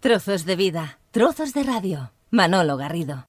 Trozos de vida, trozos de radio. Manolo Garrido.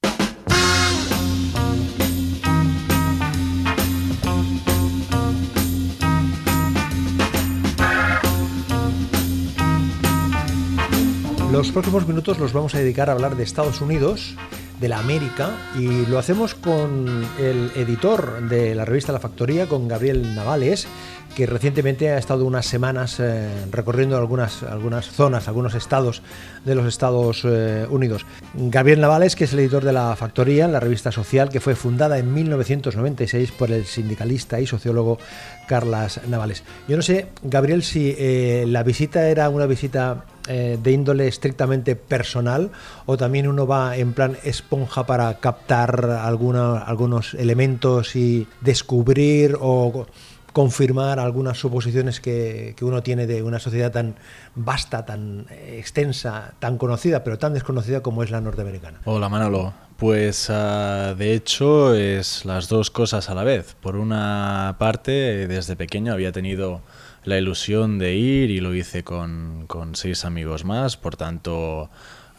Los próximos minutos los vamos a dedicar a hablar de Estados Unidos, de la América, y lo hacemos con el editor de la revista La Factoría, con Gabriel Navales, que recientemente ha estado unas semanas eh, recorriendo algunas, algunas zonas, algunos estados de los Estados eh, Unidos. Gabriel Navales, que es el editor de La Factoría, la revista social que fue fundada en 1996 por el sindicalista y sociólogo Carlas Navales. Yo no sé, Gabriel, si eh, la visita era una visita de índole estrictamente personal o también uno va en plan esponja para captar alguna, algunos elementos y descubrir o confirmar algunas suposiciones que, que, uno tiene de una sociedad tan vasta, tan extensa, tan conocida, pero tan desconocida como es la norteamericana. Hola Manolo, pues uh, de hecho es las dos cosas a la vez. Por una parte, desde pequeño había tenido la ilusión de ir y lo hice con, con seis amigos más, por tanto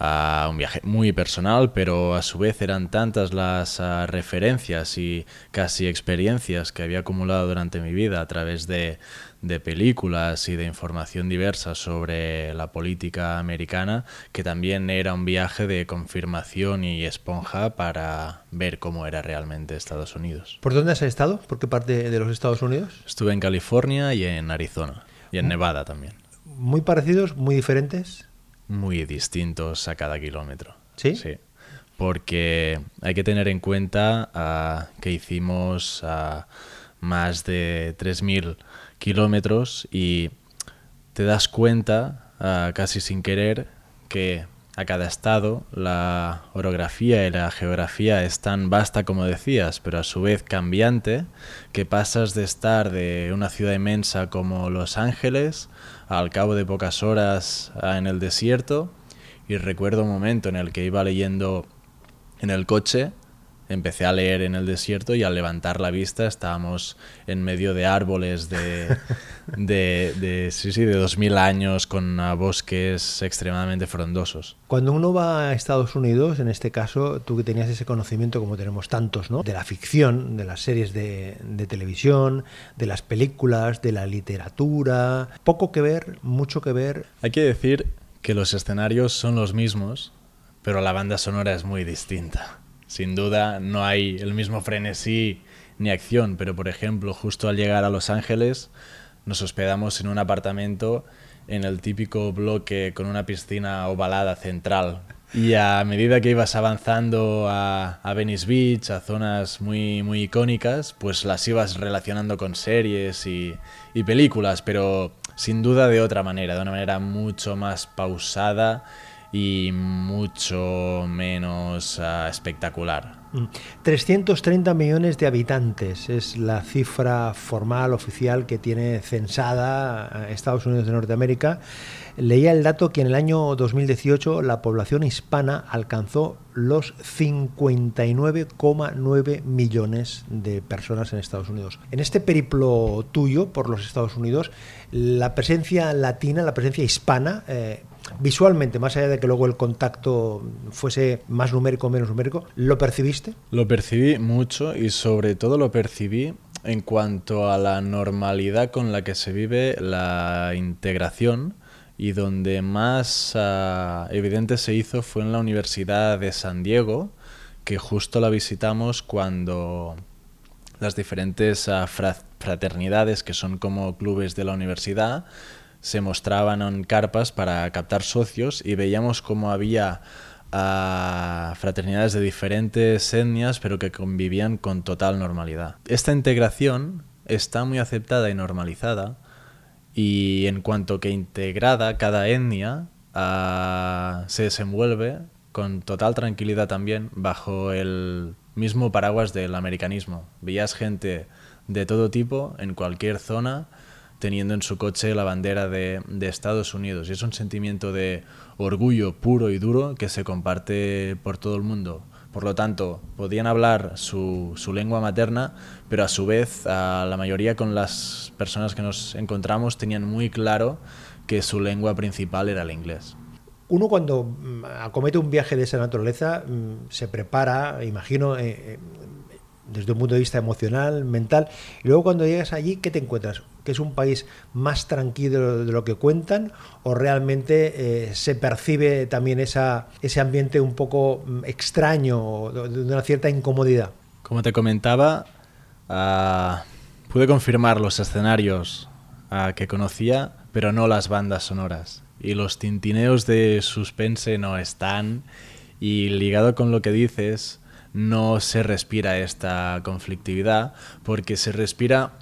a un viaje muy personal, pero a su vez eran tantas las uh, referencias y casi experiencias que había acumulado durante mi vida a través de, de, películas y de información diversa sobre la política americana, que también era un viaje de confirmación y esponja para ver cómo era realmente Estados Unidos. ¿Por dónde has estado? ¿Por qué parte de los Estados Unidos? Estuve en California y en Arizona, y en Nevada también. ¿Muy parecidos, muy diferentes? muy distintos a cada kilómetro. ¿Sí? Sí. Porque hay que tener en cuenta uh, que hicimos uh, más de 3.000 kilómetros y te das cuenta, uh, casi sin querer, que a cada estado la orografía y la geografía es tan vasta como decías, pero a su vez cambiante, que pasas de estar de una ciudad inmensa como Los Ángeles al cabo de pocas horas en el desierto. Y recuerdo un momento en el que iba leyendo en el coche empecé a leer en el desierto y al levantar la vista estábamos en medio de árboles de, de, de, sí, sí, de 2000 años con bosques extremadamente frondosos. Cuando uno va a Estados Unidos, en este caso, tú que tenías ese conocimiento, como tenemos tantos, ¿no? de la ficción, de las series de, de televisión, de las películas, de la literatura, poco que ver, mucho que ver. Hay que decir que los escenarios son los mismos, pero la banda sonora es muy distinta. Sin duda no hay el mismo frenesí ni acción, pero por ejemplo, justo al llegar a Los Ángeles nos hospedamos en un apartamento en el típico bloque con una piscina ovalada central. Y a medida que ibas avanzando a, a Venice Beach, a zonas muy, muy icónicas, pues las ibas relacionando con series y, y películas, pero sin duda de otra manera, de una manera mucho más pausada y mucho menos uh, espectacular. 330 millones de habitantes es la cifra formal, oficial, que tiene censada Estados Unidos de Norteamérica. Leía el dato que en el año 2018 la población hispana alcanzó los 59,9 millones de personas en Estados Unidos. En este periplo tuyo por los Estados Unidos, la presencia latina, la presencia hispana, eh, visualmente, más allá de que luego el contacto fuese más numérico o menos numérico, ¿lo percibiste? Lo percibí mucho y sobre todo lo percibí en cuanto a la normalidad con la que se vive la integración y donde más uh, evidente se hizo fue en la Universidad de San Diego, que justo la visitamos cuando las diferentes uh, fraternidades, que son como clubes de la universidad, se mostraban en carpas para captar socios y veíamos cómo había uh, fraternidades de diferentes etnias pero que convivían con total normalidad. Esta integración está muy aceptada y normalizada y en cuanto que integrada cada etnia uh, se desenvuelve con total tranquilidad también bajo el mismo paraguas del americanismo. Veías gente de todo tipo en cualquier zona teniendo en su coche la bandera de, Estados Unidos. Y es un sentimiento de orgullo puro y duro que se comparte por todo el mundo. Por lo tanto, podían hablar su, su lengua materna, pero a su vez a la mayoría con las personas que nos encontramos tenían muy claro que su lengua principal era el inglés. uno cuando mm, acomete un viaje de esa naturaleza mm, se prepara, imagino, eh, eh, desde un punto de vista emocional, mental, y luego cuando llegas allí, ¿qué te encuentras? ¿Que es un país más tranquilo de lo que cuentan o realmente eh, se percibe también ese ambiente un poco mm, extraño, de una cierta incomodidad? Como te comentaba, ah, pude confirmar los escenarios ah, que conocía, pero no las bandas sonoras. Y los tintineos de suspense no están. Y ligado con lo que dices, no se respira esta conflictividad porque se respira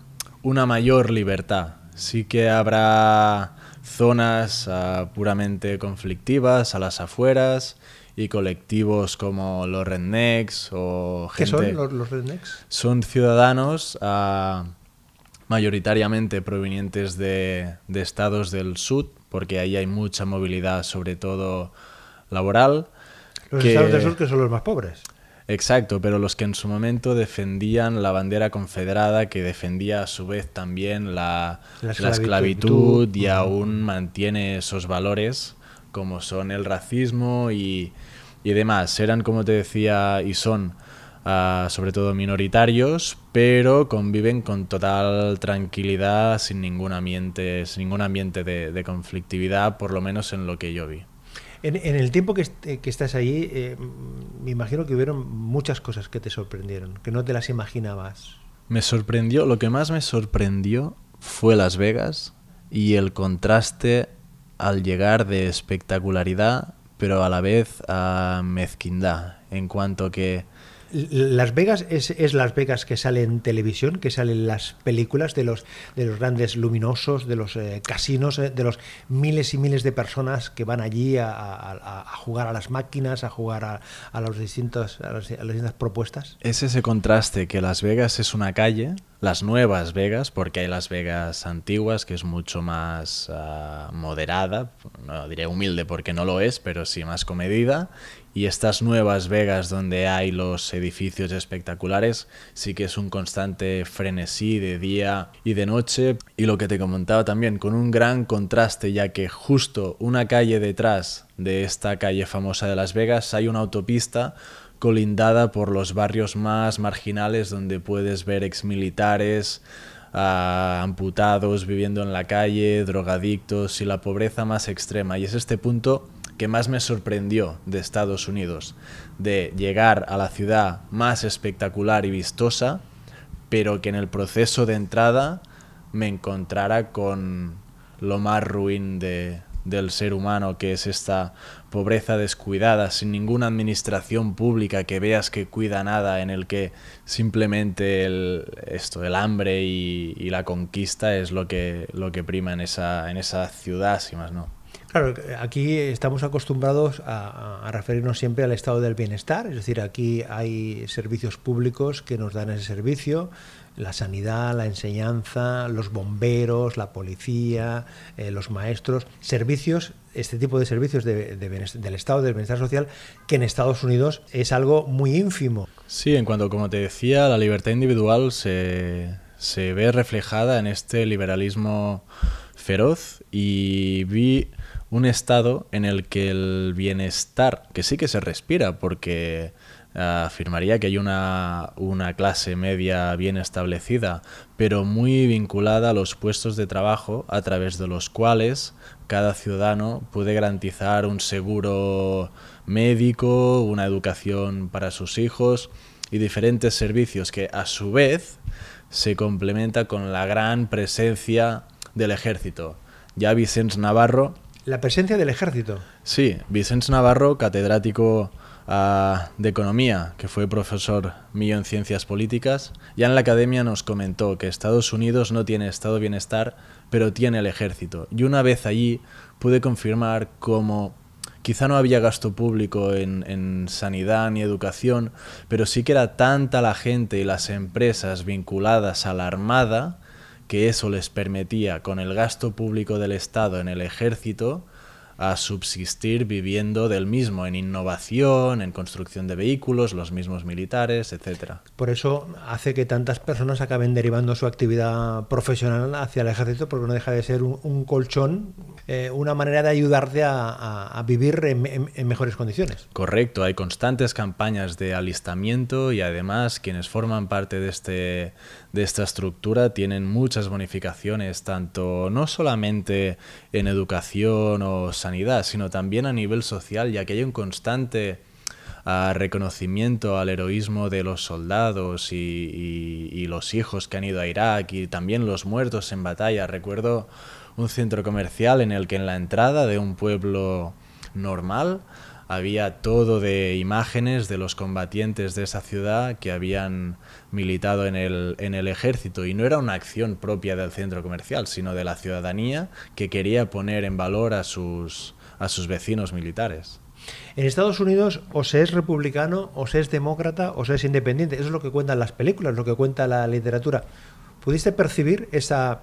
una mayor libertad. Sí que habrá zonas ah, puramente conflictivas a las afueras y colectivos como los rednecks o gente... ¿Qué son los, rednecks? Son ciudadanos ah, mayoritariamente provenientes de, de estados del sur, porque ahí hay mucha movilidad, sobre todo laboral. Los estados del sur que son los más pobres. Exacto, pero los que en su momento defendían la bandera confederada, que defendía a su vez también la, esclavitud, y aún mantiene esos valores, como son el racismo y, demás. Eran, como te decía, y son ah, sobre todo minoritarios, pero conviven con total tranquilidad, sin ningún ambiente, sin ningún ambiente de conflictividad, por lo menos en lo que yo vi. En, el tiempo que, estás allí, eh, me imagino que hubieron muchas cosas que te sorprendieron, que no te las imaginabas. Me sorprendió, lo que más me sorprendió fue Las Vegas y el contraste al llegar de espectacularidad, pero a la vez a mezquindad, en cuanto que las Vegas es, Las Vegas que sale en televisión, que salen las películas de los, de los grandes luminosos, de los eh, casinos, eh, de los miles y miles de personas que van allí a, jugar a las máquinas, a jugar a, los distintos, a, las distintas propuestas. Es ese contraste que Las Vegas es una calle, las nuevas Vegas, porque hay Las Vegas antiguas, que es mucho más ah, moderada, no diré humilde porque no lo es, pero sí más comedida, y estas nuevas Vegas donde hay los edificios espectaculares sí que es un constante frenesí de día y de noche y lo que te comentaba también con un gran contraste ya que justo una calle detrás de esta calle famosa de Las Vegas hay una autopista colindada por los barrios más marginales donde puedes ver exmilitares, ah, amputados viviendo en la calle, drogadictos y la pobreza más extrema. Y es este punto que más me sorprendió de Estados Unidos, de llegar a la ciudad más espectacular y vistosa, pero que en el proceso de entrada me encontrara con lo más ruin de, del ser humano, que es esta pobreza descuidada, sin ninguna administración pública que veas que cuida nada, en el que simplemente el, esto, el hambre y, la conquista es lo que, lo que prima en esa, en esa ciudad, si más no. Claro, aquí estamos acostumbrados a, referirnos siempre al estado del bienestar, es decir, aquí hay servicios públicos que nos dan ese servicio, la sanidad, la enseñanza, los bomberos, la policía, eh, los maestros, servicios, este tipo de servicios del estado del bienestar social que en Estados Unidos es algo muy ínfimo. Sí, en cuanto, como te decía, la libertad individual se, se ve reflejada en este liberalismo feroz y vi un estado en el que el bienestar, que sí que se respira, porque ah, afirmaría que hay una, una, clase media bien establecida, pero muy vinculada a los puestos de trabajo a través de los cuales cada ciudadano puede garantizar un seguro médico, una educación para sus hijos y diferentes servicios que a su vez se complementa con la gran presencia del ejército. Ya Vicens Navarro la presencia del ejército. Sí, Vicente Navarro, catedrático ah, de Economía, que fue profesor mío en Ciencias Políticas, ya en la academia nos comentó que Estados Unidos no tiene estado bienestar, pero tiene el ejército. Y una vez allí pude confirmar cómo quizá no había gasto público en, en, sanidad ni educación, pero sí que era tanta la gente y las empresas vinculadas a la Armada que eso les permitía, con el gasto público del Estado en el ejército, a subsistir viviendo del mismo, en innovación, en construcción de vehículos, los mismos militares, etc. Por eso hace que tantas personas acaben derivando su actividad profesional hacia el ejército, porque no deja de ser un, colchón, eh, una manera de ayudarte a, vivir en, mejores condiciones. Correcto, hay constantes campañas de alistamiento y además quienes forman parte de, este, de esta estructura tienen muchas bonificaciones, tanto no solamente en educación o sanidad, sino también a nivel social, ya que hay un constante ah, reconocimiento al heroísmo de los soldados y, los hijos que han ido a Irak y también los muertos en batalla. Recuerdo un centro comercial en el que en la entrada de un pueblo normal había todo de imágenes de los combatientes de esa ciudad que habían militado en el, en el ejército y no era una acción propia del centro comercial, sino de la ciudadanía que quería poner en valor a sus, a sus vecinos militares. En Estados Unidos o se es republicano, o se es demócrata, o se es independiente. Eso es lo que cuentan las películas, lo que cuenta la literatura. ¿Pudiste percibir esa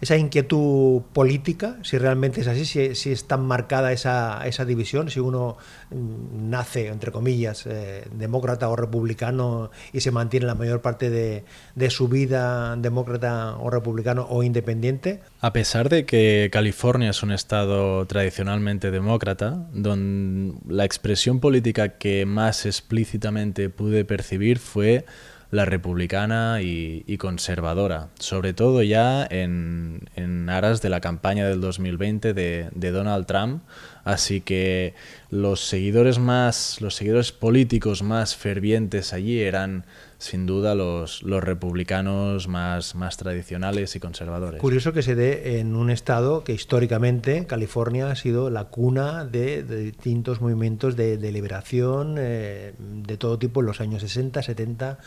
esa inquietud política, si realmente es así, si, es tan marcada esa, esa, división, si uno mm, nace, entre comillas, eh, demócrata o republicano y se mantiene la mayor parte de, de, su vida demócrata o republicano o independiente. A pesar de que California es un estado tradicionalmente demócrata, donde la expresión política que más explícitamente pude percibir fue la republicana y, conservadora, sobre todo ya en, aras de la campaña del 2020 de, Donald Trump. Así que los seguidores más, los seguidores políticos más fervientes allí eran sin duda los, los republicanos más, más tradicionales y conservadores. Curioso que se dé en un estado que históricamente California ha sido la cuna de, distintos movimientos de, liberación eh, de todo tipo en los años 60, 70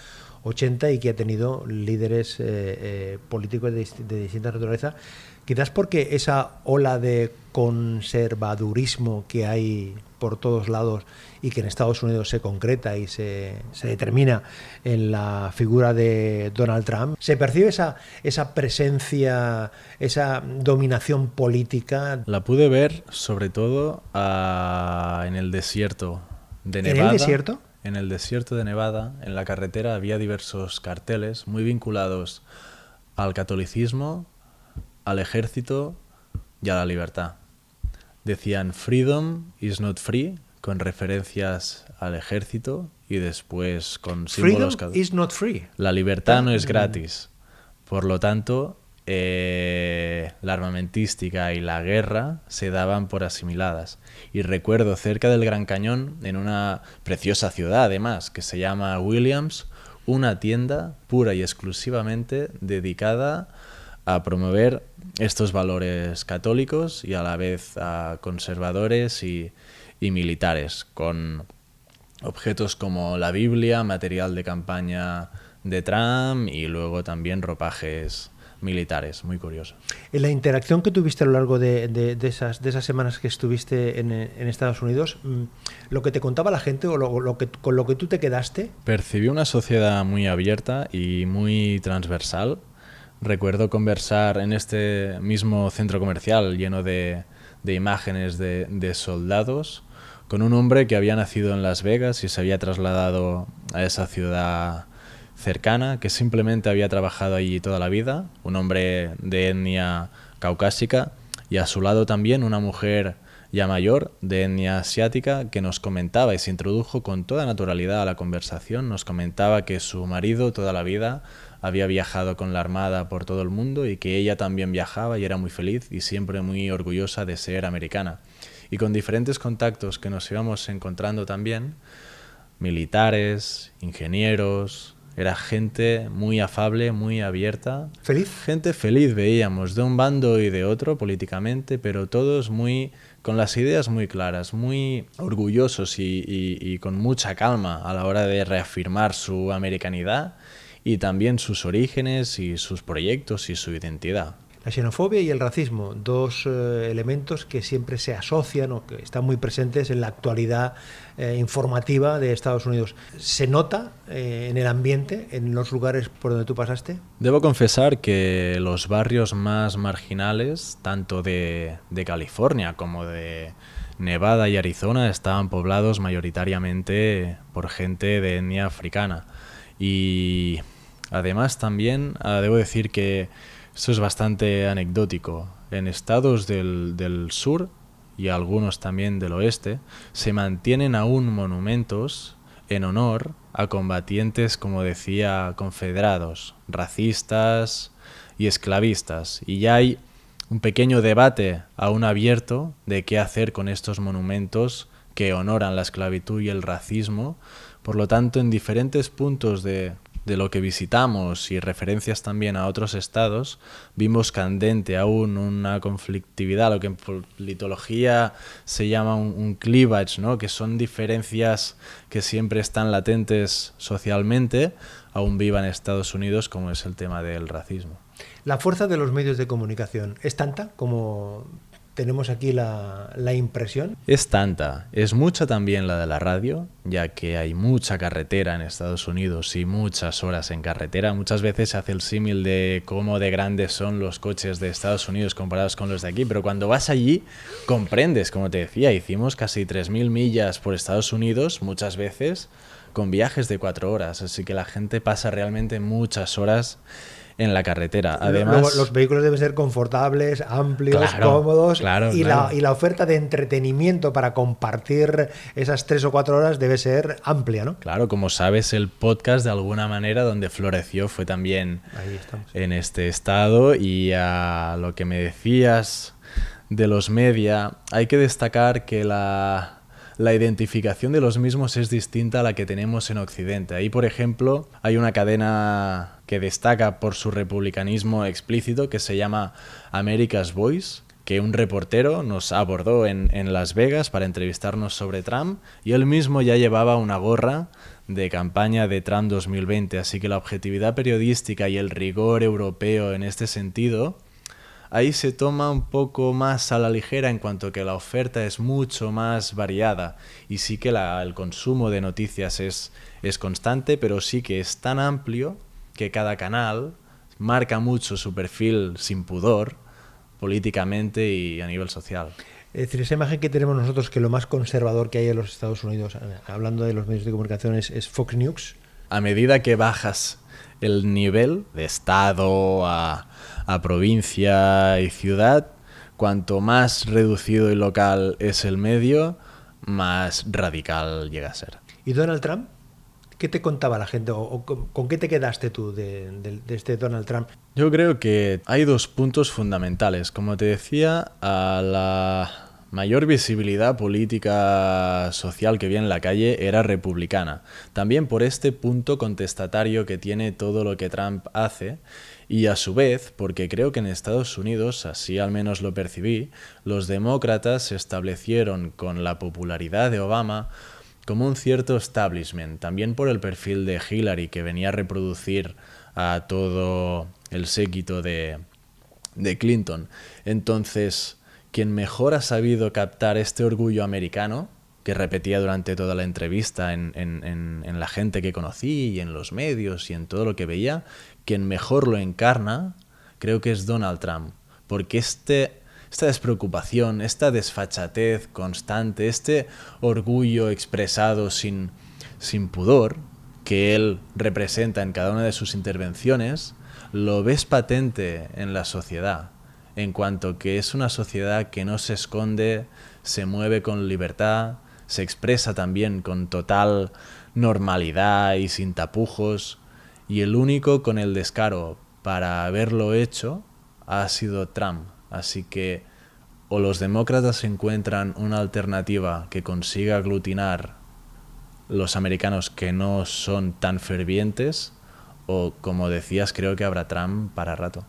80 y que ha tenido líderes eh, eh, políticos de, distinta naturaleza, quizás porque esa ola de conservadurismo que hay por todos lados y que en Estados Unidos se concreta y se, se, determina en la figura de Donald Trump, se percibe esa, esa presencia, esa dominación política. La pude ver sobre todo ah, en el desierto de Nevada. ¿En el desierto? En el desierto de Nevada, en la carretera, había diversos carteles muy vinculados al catolicismo, al ejército y a la libertad. Decían Freedom is not free, con referencias al ejército y después con símbolos. Freedom is not free. La libertad no es gratis. Por lo tanto, eh, la armamentística y la guerra se daban por asimiladas. Y recuerdo cerca del Gran Cañón, en una preciosa ciudad además, que se llama Williams, una tienda pura y exclusivamente dedicada a promover estos valores católicos y a la vez a conservadores y, y militares, con objetos como la Biblia, material de campaña de Trump y luego también ropajes militares, muy curioso. En la interacción que tuviste a lo largo de, esas, de esas semanas que estuviste en, Estados Unidos, mm, ¿lo que te contaba la gente o lo, que, con lo que tú te quedaste? Percibí una sociedad muy abierta y muy transversal. Recuerdo conversar en este mismo centro comercial lleno de, de imágenes de, de soldados con un hombre que había nacido en Las Vegas y se había trasladado a esa ciudad cercana que simplemente había trabajado allí toda la vida, un hombre de etnia caucásica y a su lado también una mujer ya mayor de etnia asiática que nos comentaba y se introdujo con toda naturalidad a la conversación, nos comentaba que su marido toda la vida había viajado con la armada por todo el mundo y que ella también viajaba y era muy feliz y siempre muy orgullosa de ser americana. Y con diferentes contactos que nos íbamos encontrando también, militares, ingenieros, era gente muy afable, muy abierta. ¿Feliz? Gente feliz veíamos, de un bando y de otro políticamente, pero todos muy con las ideas muy claras, muy orgullosos y, con mucha calma a la hora de reafirmar su americanidad y también sus orígenes y sus proyectos y su identidad. La xenofobia y el racismo, dos eh, elementos que siempre se asocian o que están muy presentes en la actualidad eh, informativa de Estados Unidos. ¿Se nota eh, en el ambiente, en los lugares por donde tú pasaste? Debo confesar que los barrios más marginales, tanto de, de California como de Nevada y Arizona, estaban poblados mayoritariamente por gente de etnia africana. Y además también ah, debo decir que esto es bastante anecdótico. En estados del, del sur y algunos también del oeste se mantienen aún monumentos en honor a combatientes, como decía, confederados, racistas y esclavistas. Y ya hay un pequeño debate aún abierto de qué hacer con estos monumentos que honoran la esclavitud y el racismo. Por lo tanto, en diferentes puntos de, de lo que visitamos y referencias también a otros estados, vimos candente aún una conflictividad, lo que en politología se llama un, un cleavage, ¿no? que son diferencias que siempre están latentes socialmente, aún viva en Estados Unidos, como es el tema del racismo. La fuerza de los medios de comunicación es tanta como tenemos aquí la, impresión. Es tanta, es mucha también la de la radio, ya que hay mucha carretera en Estados Unidos y muchas horas en carretera. Muchas veces se hace el símil de cómo de grandes son los coches de Estados Unidos comparados con los de aquí, pero cuando vas allí comprendes, como te decía, hicimos casi 3.000 millas por Estados Unidos, muchas veces con viajes de cuatro horas, así que la gente pasa realmente muchas horas en la carretera. Además, los vehículos deben ser confortables, amplios, Claro, cómodos claro, y, claro. La, y la oferta de entretenimiento para compartir esas tres o cuatro horas debe ser amplia, ¿no? Claro, como sabes, el podcast de alguna manera donde floreció fue también en este estado y a lo que me decías de los media, hay que destacar que la, la identificación de los mismos es distinta a la que tenemos en Occidente. Ahí, por ejemplo, hay una cadena que destaca por su republicanismo explícito que se llama America's Voice, que un reportero nos abordó en, en, Las Vegas para entrevistarnos sobre Trump y él mismo ya llevaba una gorra de campaña de Trump 2020, así que la objetividad periodística y el rigor europeo en este sentido, ahí se toma un poco más a la ligera en cuanto que la oferta es mucho más variada y sí que el consumo de noticias es, es constante, pero sí que es tan amplio que cada canal marca mucho su perfil sin pudor políticamente y a nivel social. Es decir, esa imagen que tenemos nosotros que lo más conservador que hay en los Estados Unidos, hablando de los medios de comunicación, es, es Fox News. A medida que bajas el nivel de estado a, a provincia y ciudad, cuanto más reducido y local es el medio, más radical llega a ser. ¿Y Donald Trump? ¿Qué te contaba la gente o, con, qué te quedaste tú de, de, de, este Donald Trump? Yo creo que hay dos puntos fundamentales. Como te decía, a la mayor visibilidad política social que había en la calle era republicana. También por este punto contestatario que tiene todo lo que Trump hace y a su vez, porque creo que en Estados Unidos, así al menos lo percibí, los demócratas se establecieron con la popularidad de Obama como un cierto establishment, también por el perfil de Hillary que venía a reproducir a todo el séquito de, de Clinton. Entonces, quien mejor ha sabido captar este orgullo americano, que repetía durante toda la entrevista en, en, en, la gente que conocí y en los medios y en todo lo que veía, quien mejor lo encarna, creo que es Donald Trump. Porque este, esta despreocupación, esta desfachatez constante, este orgullo expresado sin, sin pudor que él representa en cada una de sus intervenciones, lo ves patente en la sociedad, en cuanto que es una sociedad que no se esconde, se mueve con libertad, se expresa también con total normalidad y sin tapujos, y el único con el descaro para haberlo hecho ha sido Trump. Así que o los demócratas encuentran una alternativa que consiga aglutinar los americanos que no son tan fervientes, o como decías, creo que habrá Trump para rato.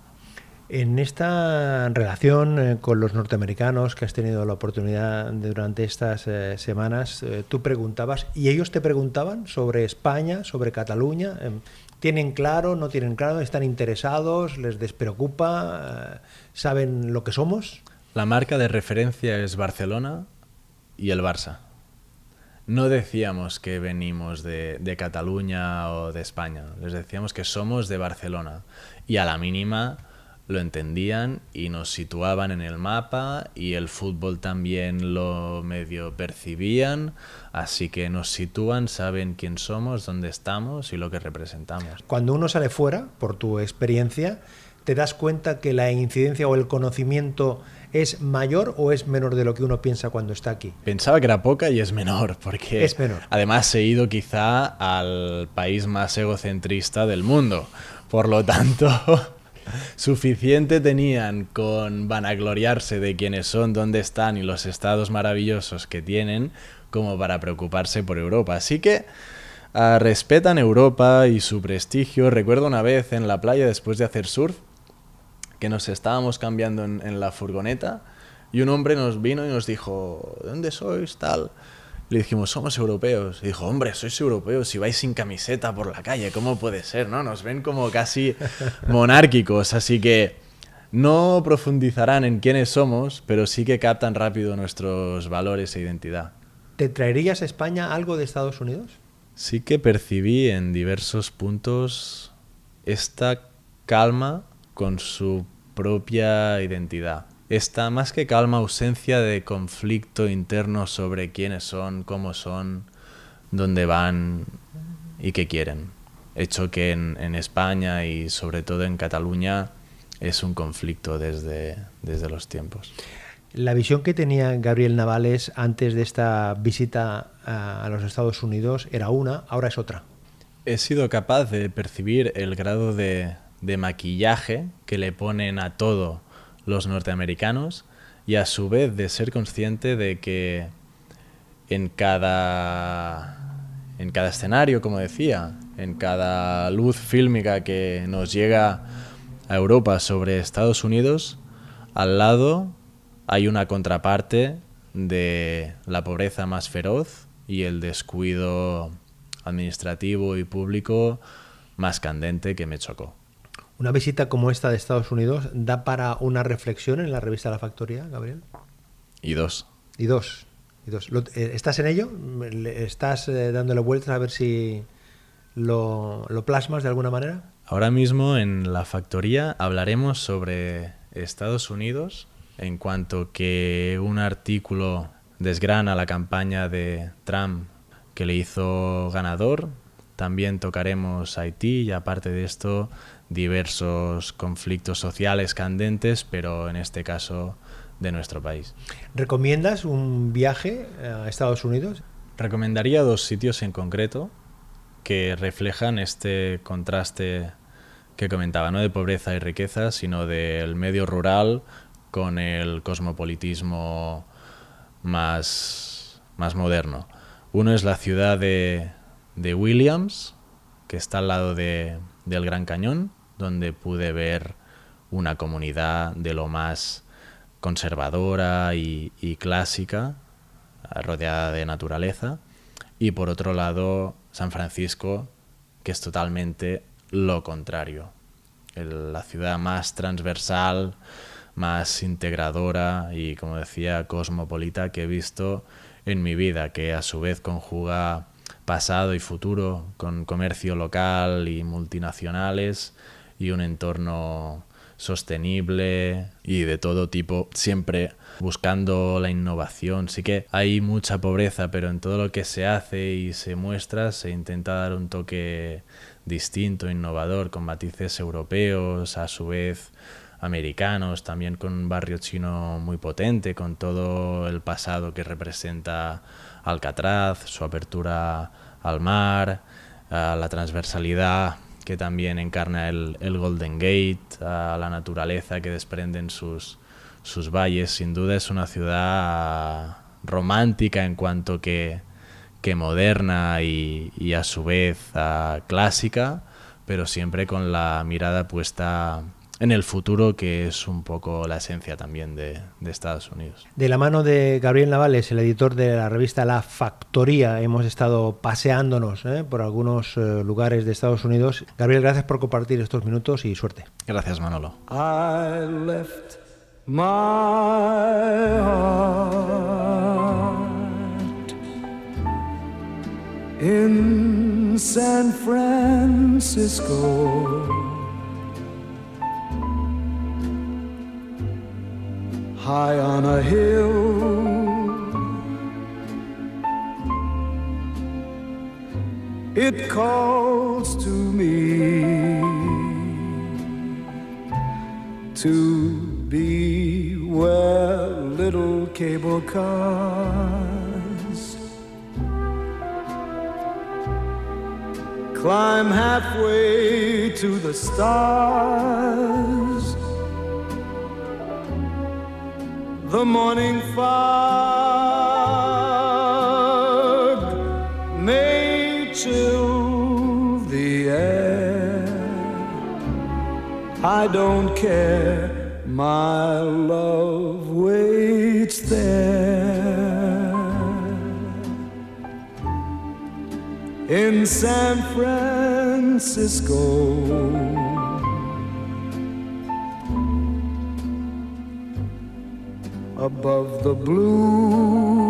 En esta relación eh, con los norteamericanos que has tenido la oportunidad durante estas eh, semanas, eh, tú preguntabas y ellos te preguntaban sobre España, sobre Cataluña. Em, ¿Tienen claro, no tienen claro? ¿Están interesados? ¿Les despreocupa? ¿Saben lo que somos? La marca de referencia es Barcelona y el Barça. No decíamos que venimos de, de Cataluña o de España, les decíamos que somos de Barcelona. Y a la mínima lo entendían y nos situaban en el mapa y el fútbol también lo medio percibían, así que nos sitúan, saben quién somos, dónde estamos y lo que representamos. Cuando uno sale fuera, por tu experiencia, ¿te das cuenta que la incidencia o el conocimiento es mayor o es menor de lo que uno piensa cuando está aquí? Pensaba que era poca y es menor, porque es menor. además he ido quizá al país más egocentrista del mundo. Por lo tanto, Suficiente tenían con vanagloriarse de quiénes son, dónde están y los estados maravillosos que tienen como para preocuparse por Europa. Así que uh, respetan Europa y su prestigio. Recuerdo una vez en la playa después de hacer surf que nos estábamos cambiando en, la furgoneta y un hombre nos vino y nos dijo, ¿de dónde sois? Tal. Le dijimos, somos europeos. Y dijo, hombre, sois europeos si vais sin camiseta por la calle, ¿cómo puede ser? ¿No? Nos ven como casi monárquicos, así que no profundizarán en quiénes somos, pero sí que captan rápido nuestros valores e identidad. ¿Te traerías a España algo de Estados Unidos? Sí que percibí en diversos puntos esta calma con su propia identidad esta más que calma ausencia de conflicto interno sobre quiénes son, cómo son, dónde van y qué quieren. Hecho que en, en España y sobre todo en Cataluña es un conflicto desde, desde los tiempos. La visión que tenía Gabriel Navales antes de esta visita a, a los Estados Unidos era una, ahora es otra. He sido capaz de percibir el grado de, de maquillaje que le ponen a todo los norteamericanos y a su vez de ser consciente de que en cada, en cada escenario, como decía, en cada luz fílmica que nos llega a Europa sobre Estados Unidos, al lado hay una contraparte de la pobreza más feroz y el descuido administrativo y público más candente que me chocó. Una visita como esta de Estados Unidos da para una reflexión en la revista La Factoría, Gabriel. Y dos. Y dos. Y dos. Eh, ¿Estás en ello? ¿Estás eh, dándole vueltas a ver si lo, lo plasmas de alguna manera? Ahora mismo en La Factoría hablaremos sobre Estados Unidos en cuanto que un artículo desgrana la campaña de Trump que le hizo ganador. También tocaremos Haití y aparte de esto diversos conflictos sociales candentes, pero en este caso de nuestro país. ¿Recomiendas un viaje a Estados Unidos? Recomendaría dos sitios en concreto que reflejan este contraste que comentaba, no de pobreza y riqueza, sino del medio rural con el cosmopolitismo más, más moderno. Uno es la ciudad de, de Williams, que está al lado de, del Gran Cañón, donde pude ver una comunidad de lo más conservadora y, clásica, rodeada de naturaleza, y por otro lado San Francisco, que es totalmente lo contrario, la ciudad más transversal, más integradora y, como decía, cosmopolita que he visto en mi vida, que a su vez conjuga pasado y futuro con comercio local y multinacionales y un entorno sostenible y de todo tipo, siempre buscando la innovación. Sí que hay mucha pobreza, pero en todo lo que se hace y se muestra se intenta dar un toque distinto, innovador, con matices europeos, a su vez americanos, también con un barrio chino muy potente, con todo el pasado que representa Alcatraz, su apertura al mar, la transversalidad que también encarna el, el, Golden Gate, a la naturaleza que desprenden sus, sus valles. Sin duda es una ciudad romántica en cuanto que, que moderna y, y, a su vez uh, clásica, pero siempre con la mirada puesta en el futuro, que es un poco la esencia también de, Estados Unidos. De la mano de Gabriel Navales, el editor de la revista La Factoría, hemos estado paseándonos ¿eh? por algunos eh, lugares de Estados Unidos. Gabriel, gracias por compartir estos minutos y suerte. Gracias, Manolo. in San Francisco. High on a hill. It calls to me to be where little cable cars climb halfway to the stars the morning fog may chill the air. I don't care, my love waits there in San Francisco. Above the blue